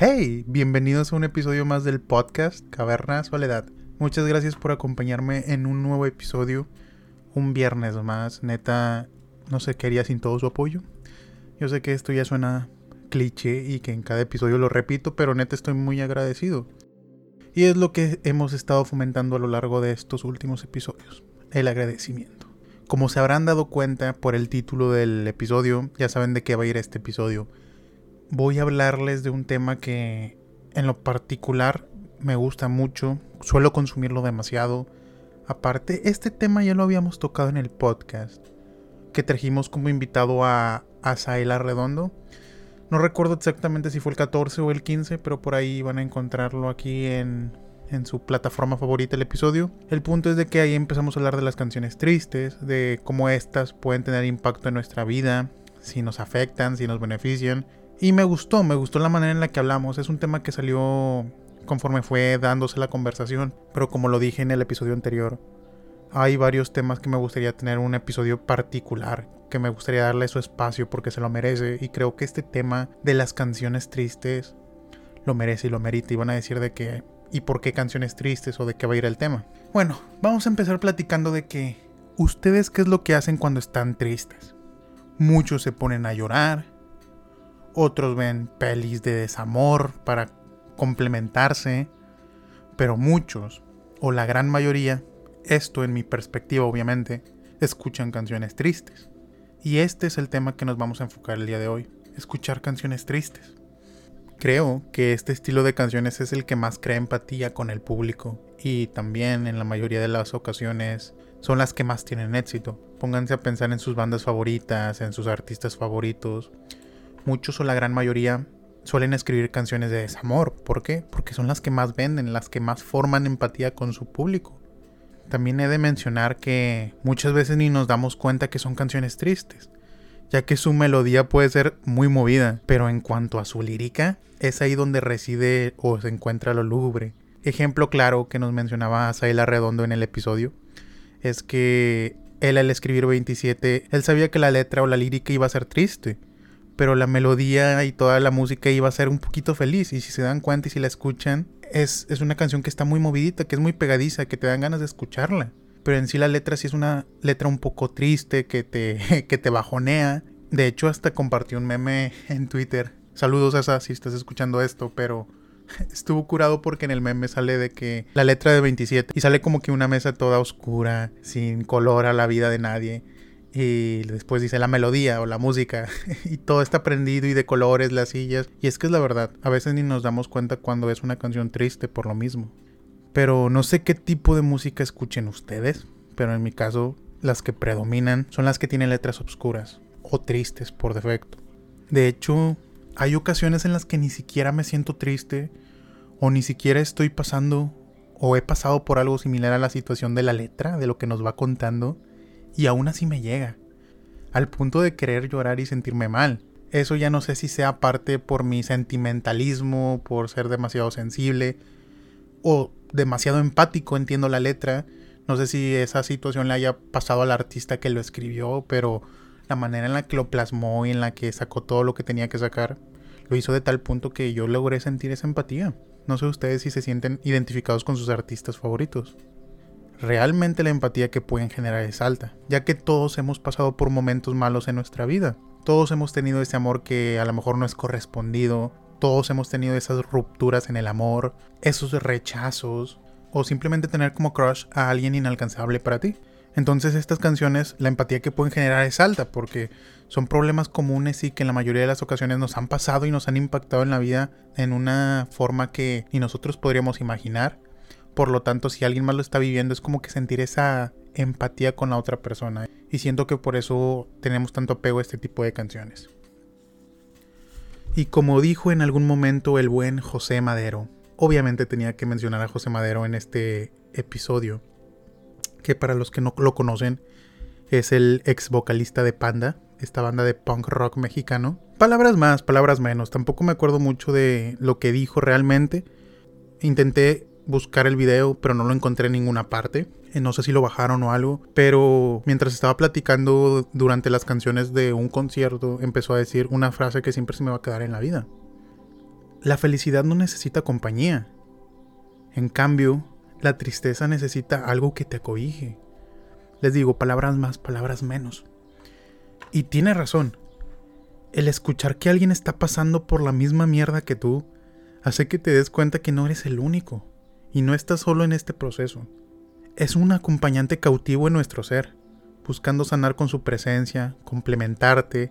Hey, bienvenidos a un episodio más del podcast Caverna Soledad. Muchas gracias por acompañarme en un nuevo episodio, un viernes más. Neta, no sé qué haría sin todo su apoyo. Yo sé que esto ya suena cliché y que en cada episodio lo repito, pero neta estoy muy agradecido. Y es lo que hemos estado fomentando a lo largo de estos últimos episodios, el agradecimiento. Como se habrán dado cuenta por el título del episodio, ya saben de qué va a ir este episodio voy a hablarles de un tema que en lo particular me gusta mucho, suelo consumirlo demasiado. Aparte, este tema ya lo habíamos tocado en el podcast, que trajimos como invitado a, a Saela Redondo. No recuerdo exactamente si fue el 14 o el 15, pero por ahí van a encontrarlo aquí en, en su plataforma favorita el episodio. El punto es de que ahí empezamos a hablar de las canciones tristes, de cómo estas pueden tener impacto en nuestra vida, si nos afectan, si nos benefician y me gustó, me gustó la manera en la que hablamos. Es un tema que salió conforme fue dándose la conversación. Pero como lo dije en el episodio anterior, hay varios temas que me gustaría tener un episodio particular. Que me gustaría darle su espacio porque se lo merece. Y creo que este tema de las canciones tristes lo merece y lo merita. Y van a decir de qué y por qué canciones tristes o de qué va a ir el tema. Bueno, vamos a empezar platicando de que ustedes qué es lo que hacen cuando están tristes. Muchos se ponen a llorar, otros ven pelis de desamor para complementarse, pero muchos, o la gran mayoría, esto en mi perspectiva obviamente, escuchan canciones tristes. Y este es el tema que nos vamos a enfocar el día de hoy, escuchar canciones tristes. Creo que este estilo de canciones es el que más crea empatía con el público y también en la mayoría de las ocasiones son las que más tienen éxito. Pónganse a pensar en sus bandas favoritas, en sus artistas favoritos muchos o la gran mayoría suelen escribir canciones de desamor. ¿Por qué? Porque son las que más venden, las que más forman empatía con su público. También he de mencionar que muchas veces ni nos damos cuenta que son canciones tristes, ya que su melodía puede ser muy movida, pero en cuanto a su lírica, es ahí donde reside o se encuentra lo lúgubre. Ejemplo claro que nos mencionaba Saila Redondo en el episodio es que él al escribir 27, él sabía que la letra o la lírica iba a ser triste, pero la melodía y toda la música iba a ser un poquito feliz. Y si se dan cuenta y si la escuchan, es, es una canción que está muy movidita, que es muy pegadiza, que te dan ganas de escucharla. Pero en sí la letra sí es una letra un poco triste, que te, que te bajonea. De hecho, hasta compartí un meme en Twitter. Saludos a si estás escuchando esto, pero estuvo curado porque en el meme sale de que la letra de 27 y sale como que una mesa toda oscura, sin color a la vida de nadie y después dice la melodía o la música y todo está prendido y de colores las sillas. Y es que es la verdad a veces ni nos damos cuenta cuando es una canción triste por lo mismo. Pero no sé qué tipo de música escuchen ustedes pero en mi caso las que predominan son las que tienen letras oscuras o tristes por defecto. De hecho hay ocasiones en las que ni siquiera me siento triste o ni siquiera estoy pasando o he pasado por algo similar a la situación de la letra de lo que nos va contando y aún así me llega, al punto de querer llorar y sentirme mal. Eso ya no sé si sea parte por mi sentimentalismo, por ser demasiado sensible o demasiado empático, entiendo la letra. No sé si esa situación le haya pasado al artista que lo escribió, pero la manera en la que lo plasmó y en la que sacó todo lo que tenía que sacar, lo hizo de tal punto que yo logré sentir esa empatía. No sé ustedes si se sienten identificados con sus artistas favoritos realmente la empatía que pueden generar es alta, ya que todos hemos pasado por momentos malos en nuestra vida. Todos hemos tenido ese amor que a lo mejor no es correspondido, todos hemos tenido esas rupturas en el amor, esos rechazos, o simplemente tener como crush a alguien inalcanzable para ti. Entonces estas canciones, la empatía que pueden generar es alta porque son problemas comunes y que en la mayoría de las ocasiones nos han pasado y nos han impactado en la vida en una forma que ni nosotros podríamos imaginar por lo tanto, si alguien más lo está viviendo, es como que sentir esa empatía con la otra persona. Y siento que por eso tenemos tanto apego a este tipo de canciones. Y como dijo en algún momento el buen José Madero, obviamente tenía que mencionar a José Madero en este episodio, que para los que no lo conocen, es el ex vocalista de Panda, esta banda de punk rock mexicano. Palabras más, palabras menos, tampoco me acuerdo mucho de lo que dijo realmente. Intenté buscar el video, pero no lo encontré en ninguna parte. Eh, no sé si lo bajaron o algo, pero mientras estaba platicando durante las canciones de un concierto, empezó a decir una frase que siempre se me va a quedar en la vida. La felicidad no necesita compañía. En cambio, la tristeza necesita algo que te acobije. Les digo, palabras más, palabras menos. Y tiene razón. El escuchar que alguien está pasando por la misma mierda que tú hace que te des cuenta que no eres el único y no estás solo en este proceso. Es un acompañante cautivo en nuestro ser, buscando sanar con su presencia, complementarte,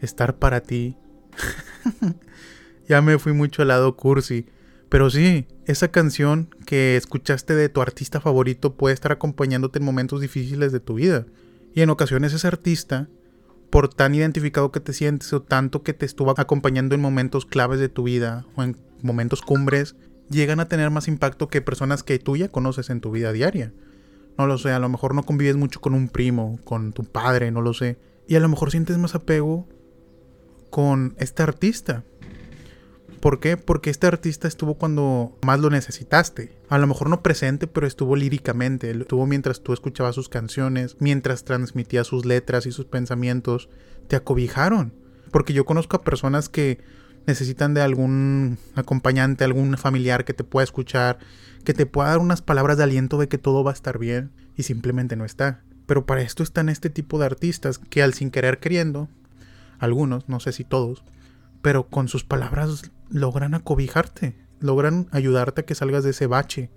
estar para ti. ya me fui mucho al lado cursi, pero sí, esa canción que escuchaste de tu artista favorito puede estar acompañándote en momentos difíciles de tu vida. Y en ocasiones ese artista, por tan identificado que te sientes o tanto que te estuvo acompañando en momentos claves de tu vida o en momentos cumbres, llegan a tener más impacto que personas que tú ya conoces en tu vida diaria. No lo sé, a lo mejor no convives mucho con un primo, con tu padre, no lo sé. Y a lo mejor sientes más apego con este artista. ¿Por qué? Porque este artista estuvo cuando más lo necesitaste. A lo mejor no presente, pero estuvo líricamente. Estuvo mientras tú escuchabas sus canciones, mientras transmitía sus letras y sus pensamientos. Te acobijaron. Porque yo conozco a personas que necesitan de algún acompañante, algún familiar que te pueda escuchar, que te pueda dar unas palabras de aliento de que todo va a estar bien y simplemente no está. Pero para esto están este tipo de artistas que al sin querer queriendo, algunos, no sé si todos, pero con sus palabras logran acobijarte, logran ayudarte a que salgas de ese bache,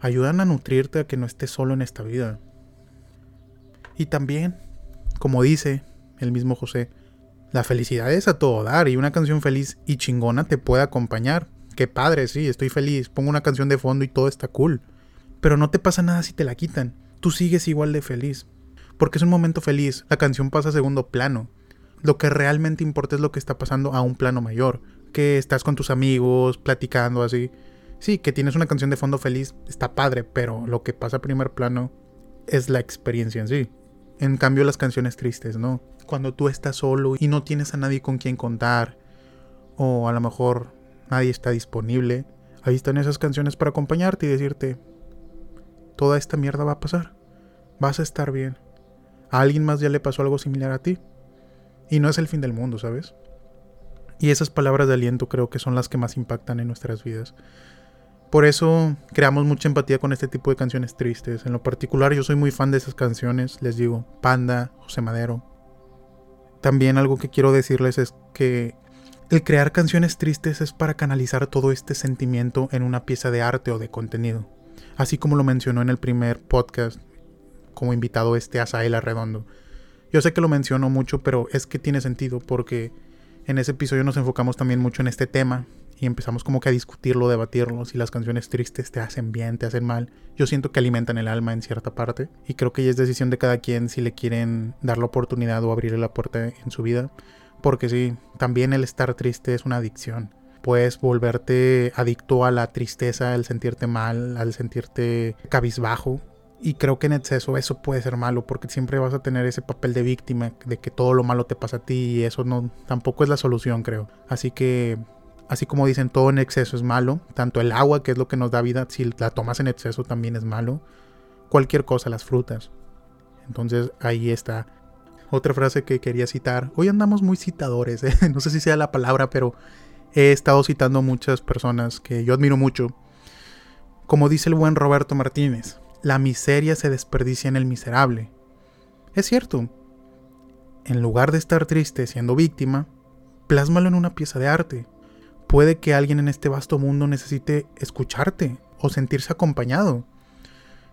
ayudan a nutrirte a que no estés solo en esta vida. Y también, como dice el mismo José, la felicidad es a todo dar y una canción feliz y chingona te puede acompañar. Qué padre, sí, estoy feliz, pongo una canción de fondo y todo está cool. Pero no te pasa nada si te la quitan, tú sigues igual de feliz. Porque es un momento feliz, la canción pasa a segundo plano. Lo que realmente importa es lo que está pasando a un plano mayor. Que estás con tus amigos, platicando así. Sí, que tienes una canción de fondo feliz, está padre, pero lo que pasa a primer plano es la experiencia en sí. En cambio, las canciones tristes, ¿no? Cuando tú estás solo y no tienes a nadie con quien contar, o a lo mejor nadie está disponible, ahí están esas canciones para acompañarte y decirte, toda esta mierda va a pasar, vas a estar bien. A alguien más ya le pasó algo similar a ti. Y no es el fin del mundo, ¿sabes? Y esas palabras de aliento creo que son las que más impactan en nuestras vidas. Por eso creamos mucha empatía con este tipo de canciones tristes. En lo particular yo soy muy fan de esas canciones, les digo, Panda, José Madero. También algo que quiero decirles es que el crear canciones tristes es para canalizar todo este sentimiento en una pieza de arte o de contenido. Así como lo mencionó en el primer podcast como invitado este Asael Arredondo. Yo sé que lo menciono mucho, pero es que tiene sentido porque en ese episodio nos enfocamos también mucho en este tema y empezamos como que a discutirlo, debatirlo, si las canciones tristes te hacen bien, te hacen mal. Yo siento que alimentan el alma en cierta parte y creo que ya es decisión de cada quien si le quieren dar la oportunidad o abrirle la puerta en su vida. Porque sí, también el estar triste es una adicción. Puedes volverte adicto a la tristeza, al sentirte mal, al sentirte cabizbajo, y creo que en exceso eso puede ser malo porque siempre vas a tener ese papel de víctima de que todo lo malo te pasa a ti y eso no tampoco es la solución, creo. Así que así como dicen todo en exceso es malo, tanto el agua que es lo que nos da vida, si la tomas en exceso también es malo. Cualquier cosa, las frutas. Entonces ahí está otra frase que quería citar. Hoy andamos muy citadores, ¿eh? no sé si sea la palabra, pero he estado citando muchas personas que yo admiro mucho. Como dice el buen Roberto Martínez, la miseria se desperdicia en el miserable. Es cierto. En lugar de estar triste siendo víctima, plásmalo en una pieza de arte. Puede que alguien en este vasto mundo necesite escucharte o sentirse acompañado.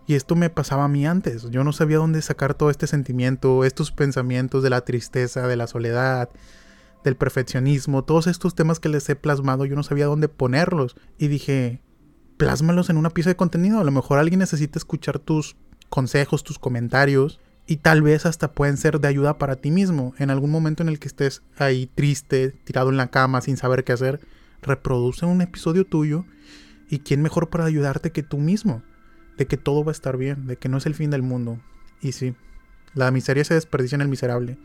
Y esto me pasaba a mí antes. Yo no sabía dónde sacar todo este sentimiento, estos pensamientos de la tristeza, de la soledad, del perfeccionismo, todos estos temas que les he plasmado, yo no sabía dónde ponerlos. Y dije, plásmalos en una pieza de contenido. A lo mejor alguien necesita escuchar tus consejos, tus comentarios y tal vez hasta pueden ser de ayuda para ti mismo. En algún momento en el que estés ahí triste, tirado en la cama sin saber qué hacer, reproduce un episodio tuyo y quién mejor para ayudarte que tú mismo. De que todo va a estar bien, de que no es el fin del mundo. Y sí, la miseria se desperdicia en el miserable.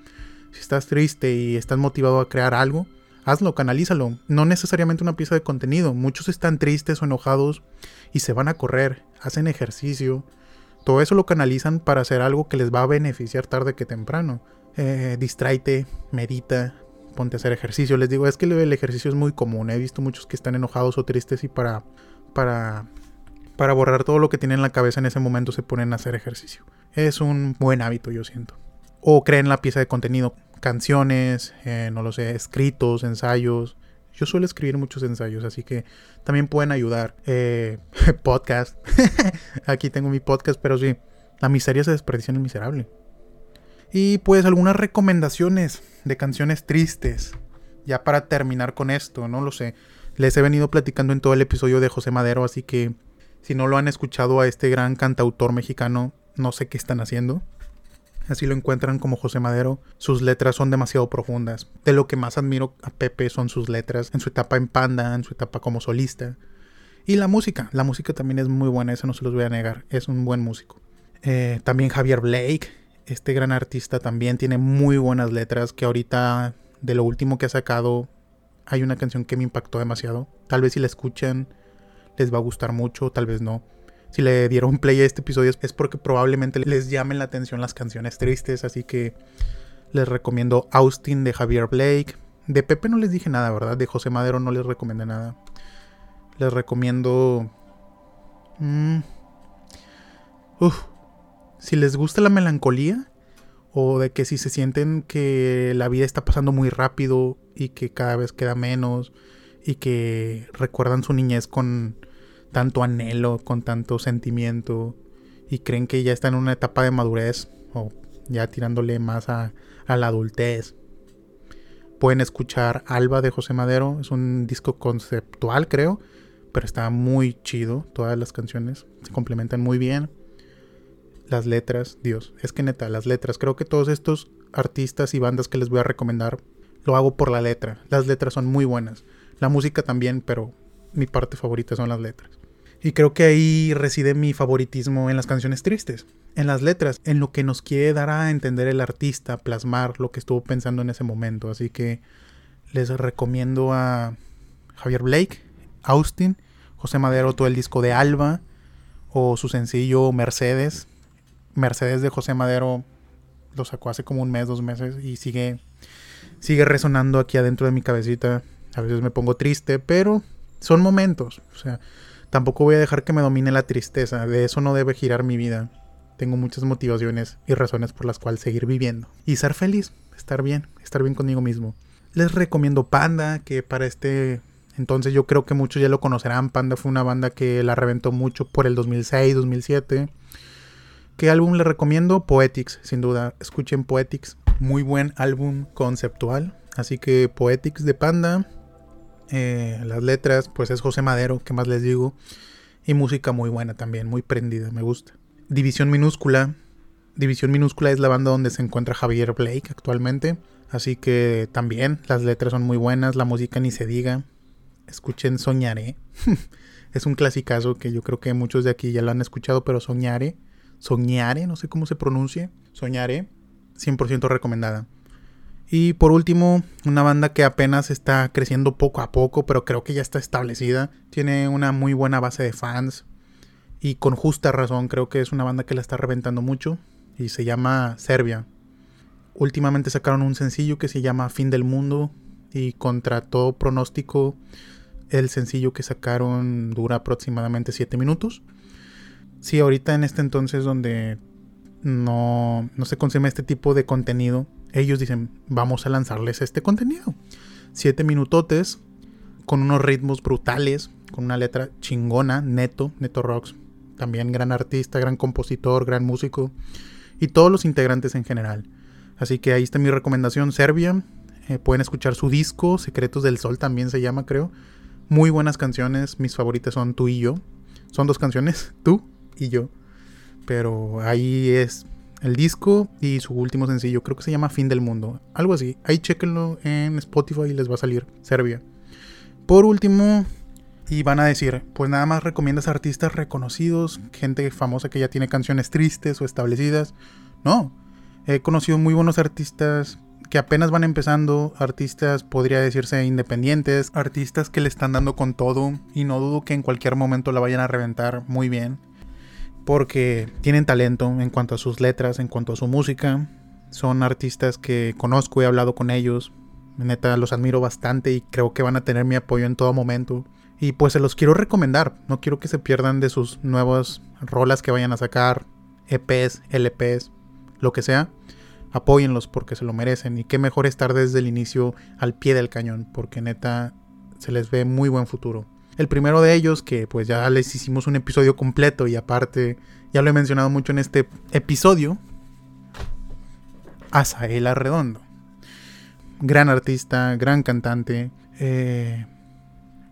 Si estás triste y estás motivado a crear algo, hazlo, canalízalo. No necesariamente una pieza de contenido. Muchos están tristes o enojados y se van a correr, hacen ejercicio. Todo eso lo canalizan para hacer algo que les va a beneficiar tarde que temprano. Eh, distráete, medita, ponte a hacer ejercicio. Les digo, es que el ejercicio es muy común. He visto muchos que están enojados o tristes y para, para, para borrar todo lo que tienen en la cabeza en ese momento se ponen a hacer ejercicio. Es un buen hábito, yo siento. O creen la pieza de contenido, canciones, eh, no lo sé, escritos, ensayos. Yo suelo escribir muchos ensayos, así que también pueden ayudar. Eh, podcast. Aquí tengo mi podcast, pero sí, la miseria se desperdicia en el miserable. Y pues algunas recomendaciones de canciones tristes. Ya para terminar con esto, no lo sé. Les he venido platicando en todo el episodio de José Madero, así que si no lo han escuchado a este gran cantautor mexicano, no sé qué están haciendo. Así lo encuentran como José Madero. Sus letras son demasiado profundas. De lo que más admiro a Pepe son sus letras, en su etapa en Panda, en su etapa como solista. Y la música, la música también es muy buena, eso no se los voy a negar, es un buen músico. Eh, también Javier Blake, este gran artista también tiene muy buenas letras que ahorita de lo último que ha sacado hay una canción que me impactó demasiado. Tal vez si la escuchan les va a gustar mucho, tal vez no. Si le dieron play a este episodio es porque probablemente les llamen la atención las canciones tristes, así que les recomiendo Austin de Javier Blake. De Pepe no les dije nada, ¿verdad? De José Madero no les recomendé nada. Les recomiendo... Mm, uf, si les gusta la melancolía o de que si se sienten que la vida está pasando muy rápido y que cada vez queda menos y que recuerdan su niñez con tanto anhelo, con tanto sentimiento y creen que ya está en una etapa de madurez o ya tirándole más a, a la adultez. Pueden escuchar Alba de José Madero, es un disco conceptual creo, pero está muy chido, todas las canciones se complementan muy bien las letras, Dios, es que neta, las letras, creo que todos estos artistas y bandas que les voy a recomendar, lo hago por la letra. Las letras son muy buenas. La música también, pero mi parte favorita son las letras. Y creo que ahí reside mi favoritismo en las canciones tristes, en las letras, en lo que nos quiere dar a entender el artista, plasmar lo que estuvo pensando en ese momento. Así que les recomiendo a Javier Blake, Austin, José Madero, todo el disco de Alba o su sencillo Mercedes, Mercedes de José Madero lo sacó hace como un mes, dos meses y sigue, sigue resonando aquí adentro de mi cabecita. A veces me pongo triste, pero son momentos. O sea, tampoco voy a dejar que me domine la tristeza. De eso no debe girar mi vida. Tengo muchas motivaciones y razones por las cuales seguir viviendo. Y ser feliz, estar bien, estar bien conmigo mismo. Les recomiendo Panda, que para este entonces yo creo que muchos ya lo conocerán. Panda fue una banda que la reventó mucho por el 2006, 2007. ¿Qué álbum les recomiendo? Poetics, sin duda. Escuchen Poetics. Muy buen álbum conceptual. Así que Poetics de Panda. Eh, las letras, pues es José Madero, ¿qué más les digo? Y música muy buena también, muy prendida, me gusta. División Minúscula. División Minúscula es la banda donde se encuentra Javier Blake actualmente. Así que también las letras son muy buenas, la música ni se diga. Escuchen Soñaré. es un clasicazo que yo creo que muchos de aquí ya lo han escuchado, pero Soñaré Soñare, no sé cómo se pronuncie. Soñare, 100% recomendada. Y por último, una banda que apenas está creciendo poco a poco, pero creo que ya está establecida. Tiene una muy buena base de fans. Y con justa razón, creo que es una banda que la está reventando mucho. Y se llama Serbia. Últimamente sacaron un sencillo que se llama Fin del Mundo. Y contra todo pronóstico, el sencillo que sacaron dura aproximadamente 7 minutos. Sí, ahorita en este entonces donde no, no se consume este tipo de contenido, ellos dicen, vamos a lanzarles este contenido. Siete minutotes con unos ritmos brutales, con una letra chingona, neto, neto rocks. También gran artista, gran compositor, gran músico y todos los integrantes en general. Así que ahí está mi recomendación, Serbia. Eh, pueden escuchar su disco, Secretos del Sol también se llama, creo. Muy buenas canciones, mis favoritas son Tú y yo. Son dos canciones, Tú y yo. Pero ahí es el disco y su último sencillo, creo que se llama Fin del Mundo, algo así. Ahí chequenlo en Spotify y les va a salir Serbia. Por último, y van a decir, pues nada más recomiendas artistas reconocidos, gente famosa que ya tiene canciones tristes o establecidas. No, he conocido muy buenos artistas que apenas van empezando, artistas podría decirse independientes, artistas que le están dando con todo y no dudo que en cualquier momento la vayan a reventar muy bien porque tienen talento en cuanto a sus letras, en cuanto a su música. Son artistas que conozco, he hablado con ellos, Neta, los admiro bastante y creo que van a tener mi apoyo en todo momento. Y pues se los quiero recomendar. No quiero que se pierdan de sus nuevas rolas que vayan a sacar, EPs, LPs, lo que sea. Apóyenlos porque se lo merecen. Y qué mejor estar desde el inicio al pie del cañón, porque neta se les ve muy buen futuro. El primero de ellos, que pues ya les hicimos un episodio completo y aparte ya lo he mencionado mucho en este episodio, Azael Arredondo gran artista, gran cantante, eh,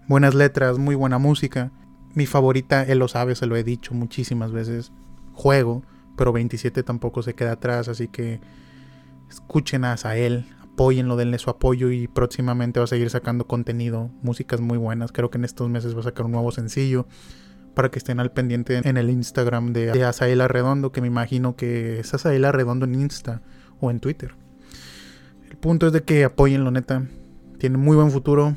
buenas letras, muy buena música. Mi favorita, él lo sabe, se lo he dicho muchísimas veces. Juego, pero 27 tampoco se queda atrás, así que escuchen a él, apóyenlo, denle su apoyo y próximamente va a seguir sacando contenido, músicas muy buenas. Creo que en estos meses va a sacar un nuevo sencillo para que estén al pendiente en el Instagram de, de Azael Arredondo, que me imagino que es Azael Arredondo en Insta o en Twitter punto es de que apoyenlo, neta. Tiene muy buen futuro.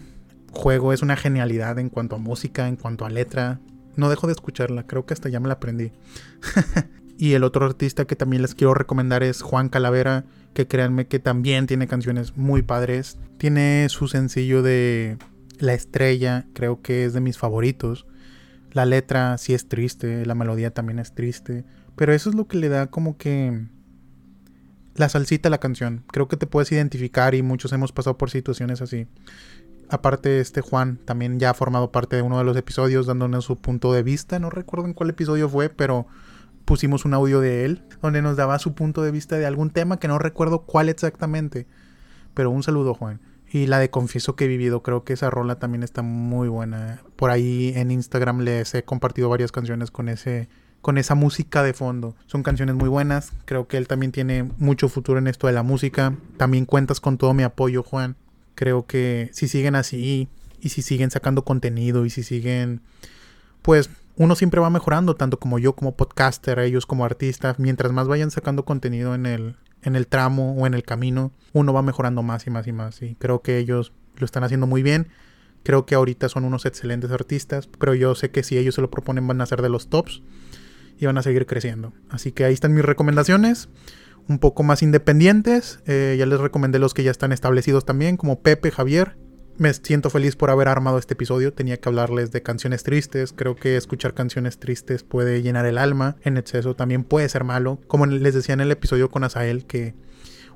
Juego es una genialidad en cuanto a música, en cuanto a letra. No dejo de escucharla, creo que hasta ya me la aprendí. y el otro artista que también les quiero recomendar es Juan Calavera, que créanme que también tiene canciones muy padres. Tiene su sencillo de La Estrella, creo que es de mis favoritos. La letra sí es triste, la melodía también es triste, pero eso es lo que le da como que la salsita la canción. Creo que te puedes identificar y muchos hemos pasado por situaciones así. Aparte, este Juan también ya ha formado parte de uno de los episodios dándonos su punto de vista. No recuerdo en cuál episodio fue, pero pusimos un audio de él donde nos daba su punto de vista de algún tema que no recuerdo cuál exactamente. Pero un saludo, Juan. Y la de Confieso que he vivido, creo que esa rola también está muy buena. Por ahí en Instagram les he compartido varias canciones con ese con esa música de fondo. Son canciones muy buenas, creo que él también tiene mucho futuro en esto de la música. También cuentas con todo mi apoyo, Juan. Creo que si siguen así y si siguen sacando contenido y si siguen, pues uno siempre va mejorando, tanto como yo como podcaster, ellos como artistas, mientras más vayan sacando contenido en el, en el tramo o en el camino, uno va mejorando más y más y más. Y creo que ellos lo están haciendo muy bien. Creo que ahorita son unos excelentes artistas, pero yo sé que si ellos se lo proponen van a ser de los tops y van a seguir creciendo. Así que ahí están mis recomendaciones, un poco más independientes. Eh, ya les recomendé los que ya están establecidos también, como Pepe, Javier. Me siento feliz por haber armado este episodio. Tenía que hablarles de canciones tristes. Creo que escuchar canciones tristes puede llenar el alma. En exceso también puede ser malo. Como les decía en el episodio con Asael, que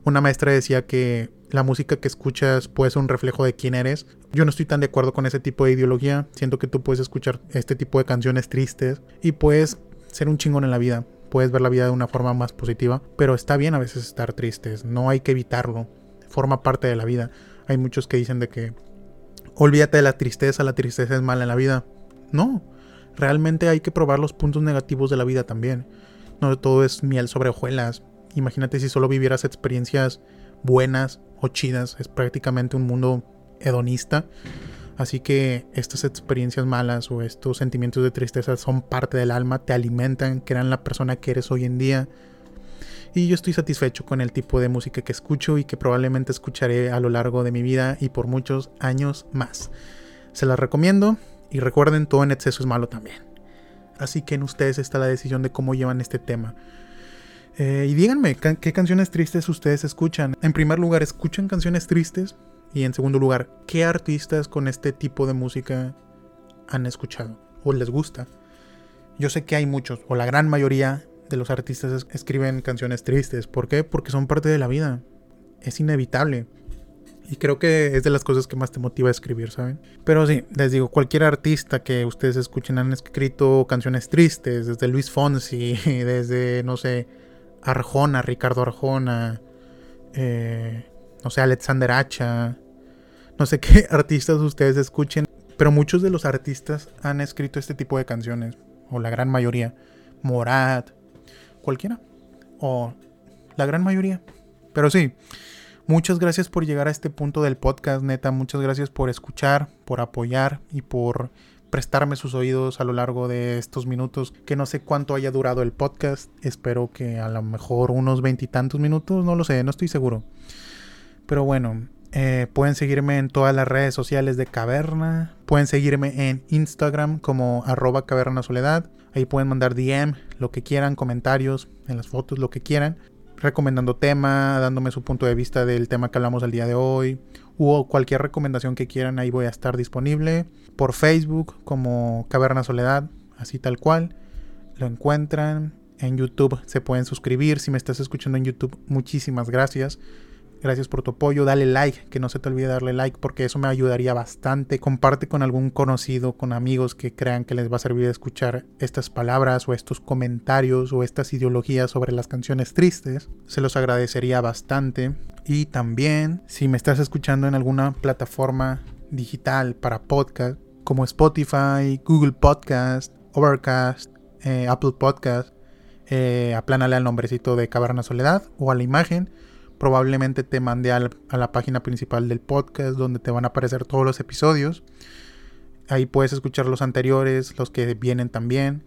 una maestra decía que la música que escuchas puede ser un reflejo de quién eres. Yo no estoy tan de acuerdo con ese tipo de ideología. Siento que tú puedes escuchar este tipo de canciones tristes y puedes ser un chingón en la vida. Puedes ver la vida de una forma más positiva, pero está bien a veces estar tristes, no hay que evitarlo, forma parte de la vida. Hay muchos que dicen de que olvídate de la tristeza, la tristeza es mala en la vida. No, realmente hay que probar los puntos negativos de la vida también. No todo es miel sobre hojuelas. Imagínate si solo vivieras experiencias buenas o chidas, es prácticamente un mundo hedonista. Así que estas experiencias malas o estos sentimientos de tristeza son parte del alma, te alimentan, crean la persona que eres hoy en día. Y yo estoy satisfecho con el tipo de música que escucho y que probablemente escucharé a lo largo de mi vida y por muchos años más. Se las recomiendo y recuerden, todo en exceso es malo también. Así que en ustedes está la decisión de cómo llevan este tema. Eh, y díganme, ¿qué canciones tristes ustedes escuchan? En primer lugar, ¿escuchan canciones tristes? Y en segundo lugar, ¿qué artistas con este tipo de música han escuchado o les gusta? Yo sé que hay muchos, o la gran mayoría de los artistas escriben canciones tristes. ¿Por qué? Porque son parte de la vida. Es inevitable. Y creo que es de las cosas que más te motiva a escribir, ¿saben? Pero sí, les digo, cualquier artista que ustedes escuchen han escrito canciones tristes, desde Luis Fonsi, desde, no sé, Arjona, Ricardo Arjona, eh, no sé, Alexander Hacha, no sé qué artistas ustedes escuchen, pero muchos de los artistas han escrito este tipo de canciones, o la gran mayoría, Morat, cualquiera, o la gran mayoría. Pero sí, muchas gracias por llegar a este punto del podcast, neta, muchas gracias por escuchar, por apoyar y por prestarme sus oídos a lo largo de estos minutos, que no sé cuánto haya durado el podcast, espero que a lo mejor unos veintitantos minutos, no lo sé, no estoy seguro. Pero bueno, eh, pueden seguirme en todas las redes sociales de Caverna. Pueden seguirme en Instagram como arroba caverna soledad. Ahí pueden mandar DM, lo que quieran, comentarios, en las fotos, lo que quieran. recomendando tema, dándome su punto de vista del tema que hablamos el día de hoy, o cualquier recomendación que quieran, ahí voy a estar disponible. Por Facebook como Caverna Soledad, así tal cual. Lo encuentran. En YouTube se pueden suscribir. Si me estás escuchando en YouTube, muchísimas gracias. Gracias por tu apoyo. Dale like, que no se te olvide darle like porque eso me ayudaría bastante. Comparte con algún conocido, con amigos que crean que les va a servir escuchar estas palabras o estos comentarios o estas ideologías sobre las canciones tristes. Se los agradecería bastante. Y también, si me estás escuchando en alguna plataforma digital para podcast, como Spotify, Google Podcast, Overcast, eh, Apple Podcast, eh, aplánale al nombrecito de Caverna Soledad o a la imagen probablemente te mande a la, página principal del podcast donde te van a aparecer todos los episodios. Ahí puedes escuchar los anteriores, los que vienen también.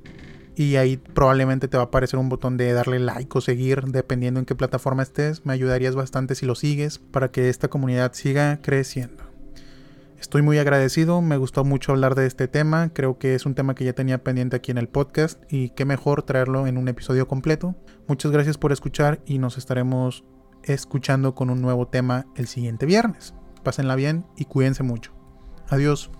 Y ahí probablemente te va a aparecer un botón de darle like o seguir, dependiendo en qué plataforma estés. Me ayudarías bastante si lo sigues para que esta comunidad siga creciendo. Estoy muy agradecido, me gustó mucho hablar de este tema, creo que es un tema que ya tenía pendiente aquí en el podcast y qué mejor traerlo en un episodio completo. Muchas gracias por escuchar y nos estaremos escuchando con un nuevo tema el siguiente viernes. Pásenla bien y cuídense mucho. Adiós.